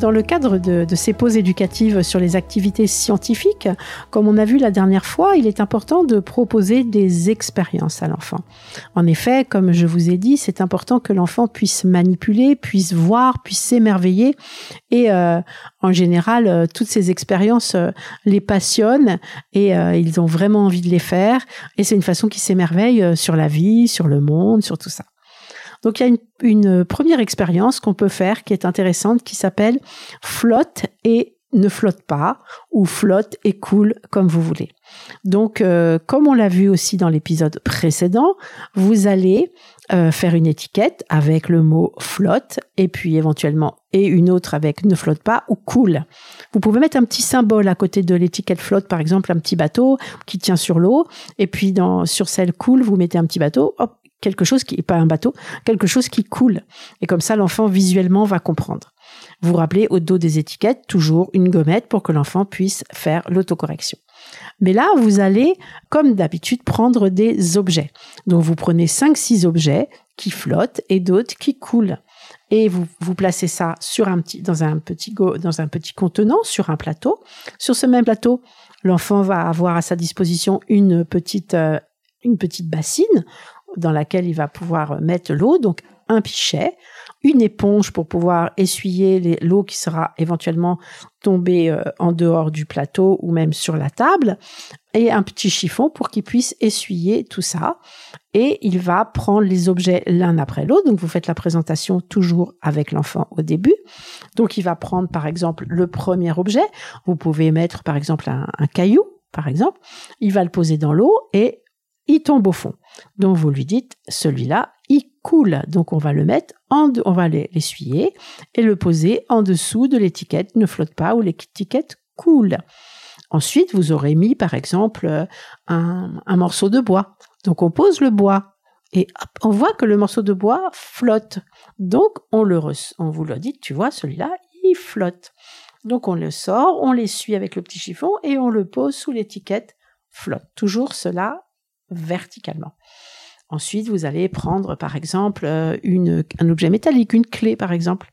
Dans le cadre de, ces pauses éducatives sur les activités scientifiques, comme on a vu la dernière fois, il est important de proposer des expériences à l'enfant. En effet, comme je vous ai dit, c'est important que l'enfant puisse manipuler, puisse voir, puisse s'émerveiller. Et euh, en général, euh, toutes ces expériences euh, les passionnent et ils ont vraiment envie de les faire. Et c'est une façon qui s'émerveille sur la vie, sur le monde, sur tout ça. Donc il y a une, première expérience qu'on peut faire qui est intéressante qui s'appelle flotte et ne flotte pas ou flotte et coule comme vous voulez. Donc euh, comme on l'a vu aussi dans l'épisode précédent, vous allez euh, faire une étiquette avec le mot flotte et puis éventuellement et une autre avec ne flotte pas ou coule. Vous pouvez mettre un petit symbole à côté de l'étiquette flotte, par exemple un petit bateau qui tient sur l'eau, et puis sur celle coule, vous mettez un petit bateau, hop, quelque chose qui, pas un bateau, quelque chose qui coule. Et comme ça, l'enfant visuellement va comprendre. Vous rappelez au dos des étiquettes toujours une gommette pour que l'enfant puisse faire l'autocorrection. Mais là, vous allez, comme d'habitude, prendre des objets. Donc, vous prenez 5-6 objets qui flottent et d'autres qui coulent. Et vous, vous placez ça sur un petit, dans, un petit dans un petit contenant, sur un plateau. Sur ce même plateau, l'enfant va avoir à sa disposition une petite, euh, une petite bassine dans laquelle il va pouvoir mettre l'eau, donc un pichet, une éponge pour pouvoir essuyer l'eau qui sera éventuellement tombée euh, en dehors du plateau ou même sur la table, et un petit chiffon pour qu'il puisse essuyer tout ça. Et il va prendre les objets l'un après l'autre. Donc vous faites la présentation toujours avec l'enfant au début. Donc il va prendre par exemple le premier objet. Vous pouvez mettre par exemple un, un caillou, par exemple. Il va le poser dans l'eau et il tombe au fond. Donc vous lui dites, celui-là, il coule. Donc on va le mettre, en, on va l'essuyer et le poser en dessous de l'étiquette ne flotte pas ou l'étiquette coule. Ensuite, vous aurez mis, par exemple, un, morceau de bois. Donc on pose le bois et on voit que le morceau de bois flotte. Donc on le on vous le dit, tu vois, celui-là, il flotte. Donc on le sort, on l'essuie avec le petit chiffon et on le pose sous l'étiquette flotte. Toujours cela verticalement. Ensuite, vous allez prendre, par exemple, euh, une, un objet métallique, une clé, par exemple.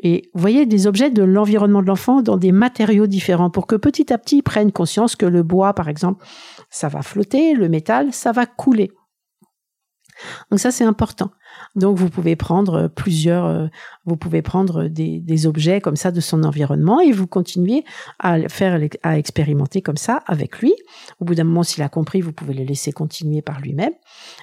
Et voyez des objets de l'environnement de l'enfant dans des matériaux différents pour que petit à petit, ils prennent conscience que le bois, par exemple, ça va flotter, le métal, ça va couler. Donc ça, c'est important. Donc vous pouvez prendre plusieurs, euh, vous pouvez prendre des, objets comme ça de son environnement et vous continuez à faire, à expérimenter comme ça avec lui. Au bout d'un moment, s'il a compris, vous pouvez le laisser continuer par lui-même.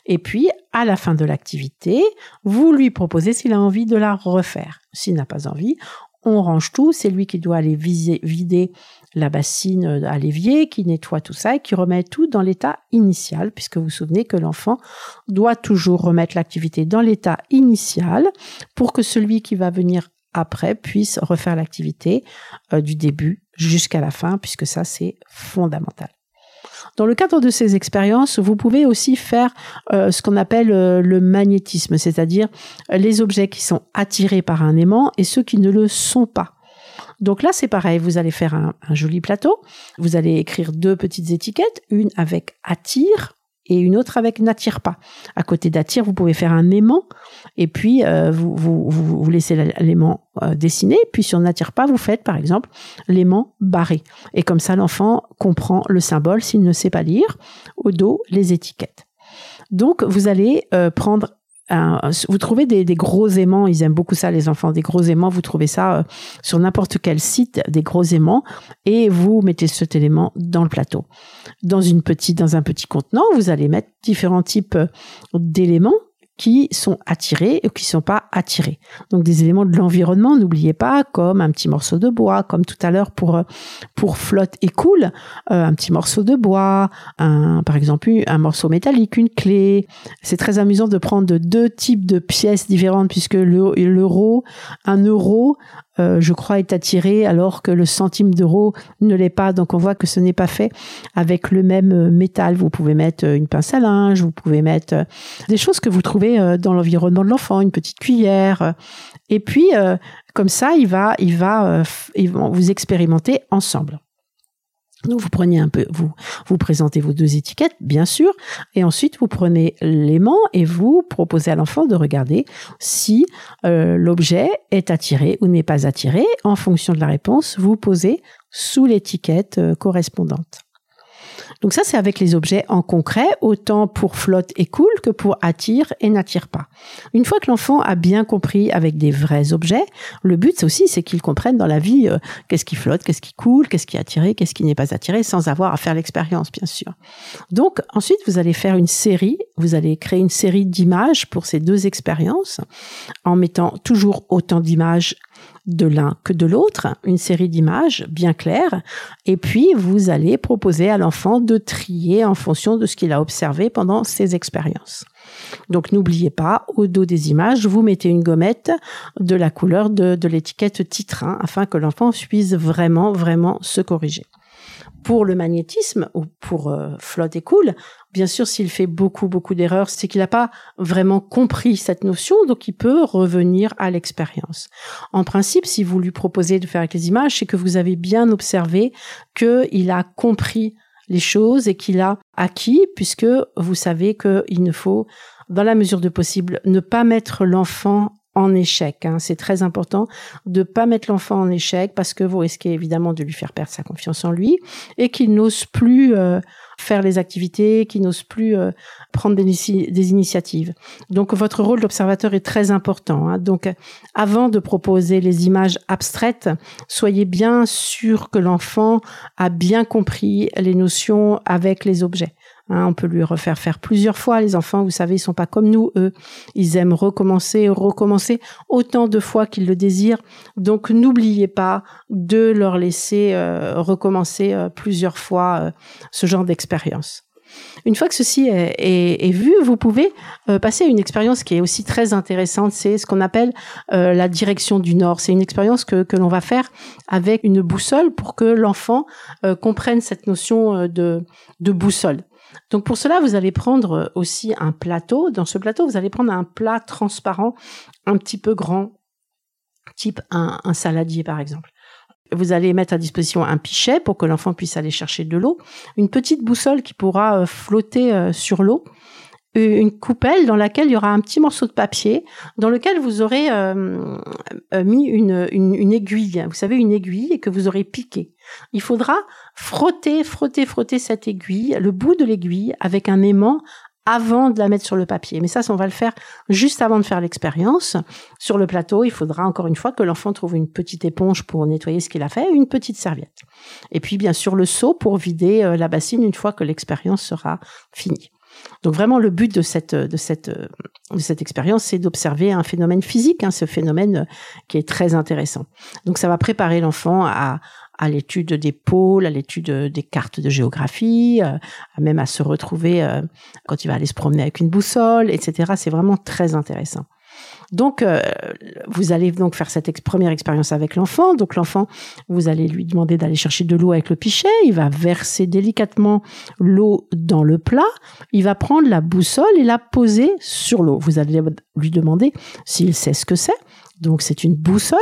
Et puis, à la fin de l'activité, vous lui proposez s'il a envie de la refaire. S'il n'a pas envie, on range tout, c'est lui qui doit aller vider la bassine à l'évier, qui nettoie tout ça et qui remet tout dans l'état initial, puisque vous vous souvenez que l'enfant doit toujours remettre l'activité dans l'état initial pour que celui qui va venir après puisse refaire l'activité euh, du début jusqu'à la fin, puisque ça c'est fondamental. Dans le cadre de ces expériences, vous pouvez aussi faire euh, ce qu'on appelle euh, le magnétisme, c'est-à-dire les objets qui sont attirés par un aimant et ceux qui ne le sont pas. Donc là, c'est pareil, vous allez faire un, joli plateau, vous allez écrire deux petites étiquettes, une avec attire et une autre avec n'attire pas. À côté d'attire, vous pouvez faire un aimant et puis euh, vous, vous, laissez l'aimant euh, dessiné. Puis si on n'attire pas, vous faites par exemple l'aimant barré. Et comme ça, l'enfant comprend le symbole s'il ne sait pas lire. Au dos, les étiquettes. Donc vous allez euh, prendre vous trouvez des, gros aimants, ils aiment beaucoup ça les enfants, des gros aimants, vous trouvez ça euh, sur n'importe quel site, des gros aimants, et vous mettez cet élément dans le plateau. Dans une petite, dans un petit contenant, vous allez mettre différents types euh, d'éléments qui sont attirés ou qui sont pas attirés. Donc des éléments de l'environnement, n'oubliez pas, comme un petit morceau de bois, comme tout à l'heure pour euh, pour flotte et coule, euh, un petit morceau de bois, un par exemple un morceau métallique, une clé. C'est très amusant de prendre deux types de pièces différentes puisque l'euro, un euro euh, je crois, est attiré alors que le centime d'euro ne l'est pas. Donc on voit que ce n'est pas fait avec le même euh, métal. Vous pouvez mettre euh, une pince à linge, vous pouvez mettre des choses que vous trouvez dans l'environnement de l'enfant, une petite cuillère. Et puis, comme ça, il va, il va, ils vont vous expérimenter ensemble. Donc vous prenez un peu, vous vous présentez vos deux étiquettes, bien sûr, et ensuite vous prenez l'aimant et vous proposez à l'enfant de regarder si euh, l'objet est attiré ou n'est pas attiré. En fonction de la réponse, vous posez sous l'étiquette euh, correspondante. Donc ça, c'est avec les objets en concret, autant pour flotte et cool que pour attire et n'attire pas. Une fois que l'enfant a bien compris avec des vrais objets, le but aussi, c'est qu'il comprenne dans la vie euh, qu'est-ce qui flotte, qu'est-ce qui coule, qu'est-ce qui est attiré, qu'est-ce qui n'est pas attiré, sans avoir à faire l'expérience, bien sûr. Donc ensuite, vous allez faire une série, vous allez créer une série d'images pour ces deux expériences, en mettant toujours autant d'images de l'un que de l'autre, une série d'images bien claires, et puis vous allez proposer à l'enfant de trier en fonction de ce qu'il a observé pendant ses expériences. Donc n'oubliez pas, au dos des images, vous mettez une gommette de la couleur de, l'étiquette titre, hein, afin que l'enfant puisse vraiment, vraiment se corriger pour le magnétisme ou pour euh, flotte et cool, bien sûr, s'il fait beaucoup, beaucoup d'erreurs, c'est qu'il n'a pas vraiment compris cette notion, donc il peut revenir à l'expérience. En principe, si vous lui proposez de faire avec les images, c'est que vous avez bien observé qu'il a compris les choses et qu'il a acquis, puisque vous savez qu'il ne faut, dans la mesure de possible, ne pas mettre l'enfant en échec. Hein. C'est très important de pas mettre l'enfant en échec parce que vous risquez évidemment de lui faire perdre sa confiance en lui et qu'il n'ose plus euh, faire les activités, qu'il n'ose plus euh, prendre des, initiatives. Donc votre rôle d'observateur est très important. Hein. Donc avant de proposer les images abstraites, soyez bien sûr que l'enfant a bien compris les notions avec les objets. Hein, on peut lui refaire faire plusieurs fois. Les enfants, vous savez, ils sont pas comme nous, eux. Ils aiment recommencer, recommencer autant de fois qu'ils le désirent. Donc, n'oubliez pas de leur laisser euh, recommencer euh, plusieurs fois euh, ce genre d'expérience. Une fois que ceci est, vu, vous pouvez passer à une expérience qui est aussi très intéressante. C'est ce qu'on appelle la direction du Nord. C'est une expérience que, l'on va faire avec une boussole pour que l'enfant comprenne cette notion de boussole. Donc pour cela, vous allez prendre euh, aussi un plateau. Dans ce plateau, vous allez prendre un plat transparent un petit peu grand, type un, saladier par exemple. Vous allez mettre à disposition un pichet pour que l'enfant puisse aller chercher de l'eau, une petite boussole qui pourra euh, flotter euh, sur l'eau une coupelle dans laquelle il y aura un petit morceau de papier dans lequel vous aurez euh, euh, mis une, une, aiguille, vous savez, une aiguille et que vous aurez piqué. Il faudra frotter, frotter, frotter cette aiguille, le bout de l'aiguille avec un aimant avant de la mettre sur le papier. Mais ça, on va le faire juste avant de faire l'expérience. Sur le plateau, il faudra encore une fois que l'enfant trouve une petite éponge pour nettoyer ce qu'il a fait, une petite serviette. Et puis, bien sûr, le seau pour vider euh, la bassine une fois que l'expérience sera finie. Donc vraiment, le but de cette de cette de cette expérience, c'est d'observer un phénomène physique, hein, ce phénomène euh, qui est très intéressant. Donc ça va préparer l'enfant à à l'étude des pôles, à l'étude des cartes de géographie, euh, même à se retrouver euh, quand il va aller se promener avec une boussole, etc. C'est vraiment très intéressant. Donc, euh, vous allez donc faire cette première expérience avec l'enfant. Donc, l'enfant, vous allez lui demander d'aller chercher de l'eau avec le pichet. Il va verser délicatement l'eau dans le plat. Il va prendre la boussole et la poser sur l'eau. Vous allez lui demander s'il sait ce que c'est. donc c'est une boussole,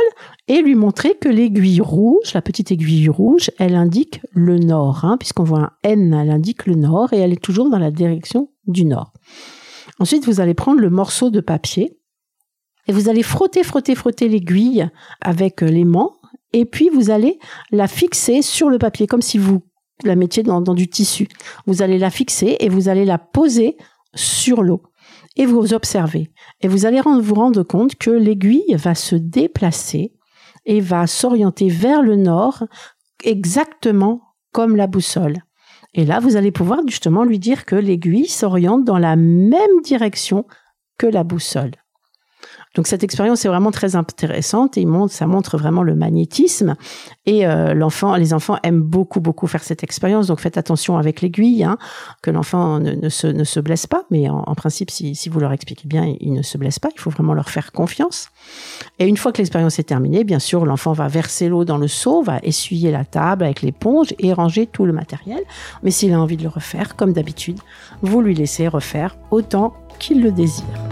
et lui montrer que l'aiguille rouge, la petite aiguille rouge, elle indique le nord, hein, puisqu'on voit un N, elle indique le nord, et elle est toujours dans la direction du nord. Ensuite, vous allez prendre le morceau de papier, et vous allez frotter, frotter, frotter l'aiguille avec l'aimant, et puis vous allez la fixer sur le papier, comme si vous la mettiez dans, dans du tissu. Vous allez la fixer et vous allez la poser sur l'eau et vous observez. Et vous allez vous rendre compte que l'aiguille va se déplacer et va s'orienter vers le nord exactement comme la boussole. Et là, vous allez pouvoir justement lui dire que l'aiguille s'oriente dans la même direction que la boussole. Donc cette expérience est vraiment très intéressante et ça montre vraiment le magnétisme. Et euh, l'enfant, les enfants aiment beaucoup beaucoup faire cette expérience. Donc faites attention avec l'aiguille, hein, que l'enfant ne, se, ne se blesse pas. Mais en, principe, si, si, vous leur expliquez bien, ils ne se blessent pas. Il faut vraiment leur faire confiance. Et une fois que l'expérience est terminée, bien sûr, l'enfant va verser l'eau dans le seau, va essuyer la table avec l'éponge et ranger tout le matériel. Mais s'il a envie de le refaire, comme d'habitude, vous lui laissez refaire autant qu'il le désire.